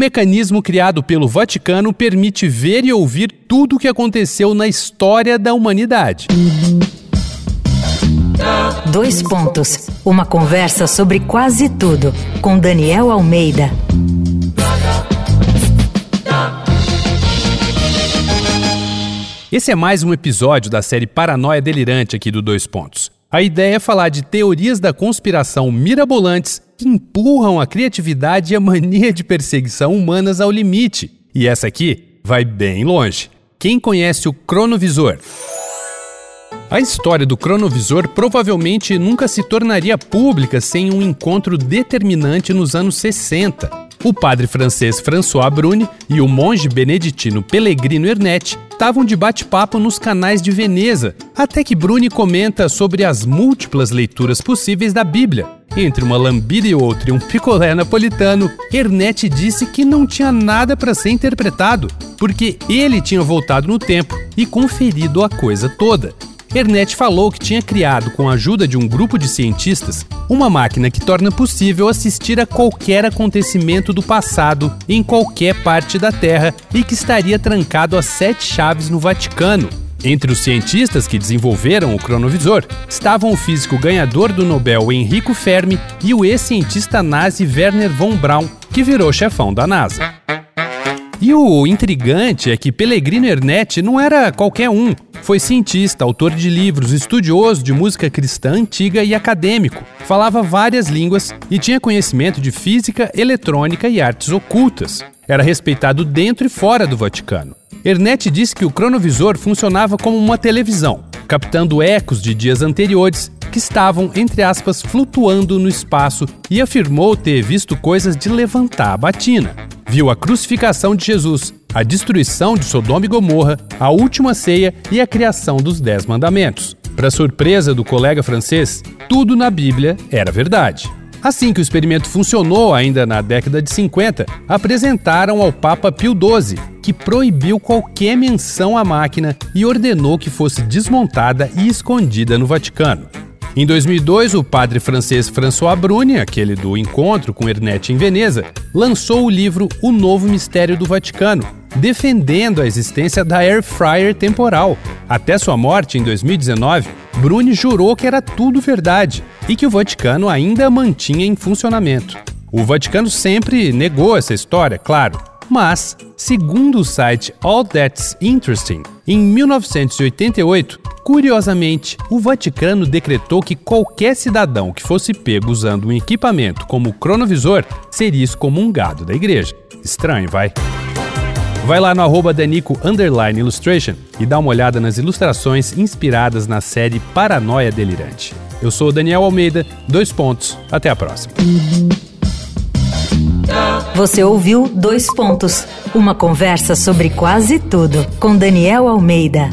mecanismo criado pelo Vaticano permite ver e ouvir tudo o que aconteceu na história da humanidade. Dois pontos. Uma conversa sobre quase tudo com Daniel Almeida. Esse é mais um episódio da série Paranoia Delirante aqui do Dois Pontos. A ideia é falar de teorias da conspiração mirabolantes que empurram a criatividade e a mania de perseguição humanas ao limite. E essa aqui vai bem longe. Quem conhece o cronovisor? A história do cronovisor provavelmente nunca se tornaria pública sem um encontro determinante nos anos 60. O padre francês François Bruni e o monge beneditino Pellegrino Ernetti estavam de bate-papo nos canais de Veneza, até que Bruni comenta sobre as múltiplas leituras possíveis da Bíblia. Entre uma lambida e outra e um picolé napolitano, Ernetti disse que não tinha nada para ser interpretado, porque ele tinha voltado no tempo e conferido a coisa toda. Ernet falou que tinha criado, com a ajuda de um grupo de cientistas, uma máquina que torna possível assistir a qualquer acontecimento do passado em qualquer parte da Terra e que estaria trancado a sete chaves no Vaticano. Entre os cientistas que desenvolveram o cronovisor estavam o físico ganhador do Nobel Enrico Fermi e o ex-cientista nazi Werner von Braun, que virou chefão da NASA. E o intrigante é que Pellegrino Ernetti não era qualquer um. Foi cientista, autor de livros, estudioso de música cristã antiga e acadêmico. Falava várias línguas e tinha conhecimento de física, eletrônica e artes ocultas. Era respeitado dentro e fora do Vaticano. Ernetti disse que o cronovisor funcionava como uma televisão, captando ecos de dias anteriores que estavam, entre aspas, flutuando no espaço e afirmou ter visto coisas de levantar a batina. Viu a crucificação de Jesus, a destruição de Sodoma e Gomorra, a última ceia e a criação dos Dez Mandamentos. Para surpresa do colega francês, tudo na Bíblia era verdade. Assim que o experimento funcionou ainda na década de 50, apresentaram ao Papa Pio XII, que proibiu qualquer menção à máquina e ordenou que fosse desmontada e escondida no Vaticano. Em 2002, o padre francês François Bruni, aquele do encontro com Ernetti em Veneza, lançou o livro O Novo Mistério do Vaticano, defendendo a existência da air fryer temporal. Até sua morte em 2019, Bruni jurou que era tudo verdade e que o Vaticano ainda mantinha em funcionamento. O Vaticano sempre negou essa história, claro, mas, segundo o site All That's Interesting, em 1988, curiosamente, o Vaticano decretou que qualquer cidadão que fosse pego usando um equipamento como o cronovisor seria excomungado da igreja. Estranho, vai? Vai lá no arroba Danico Illustration e dá uma olhada nas ilustrações inspiradas na série Paranoia Delirante. Eu sou Daniel Almeida, dois pontos, até a próxima. Você ouviu Dois Pontos uma conversa sobre quase tudo com Daniel Almeida.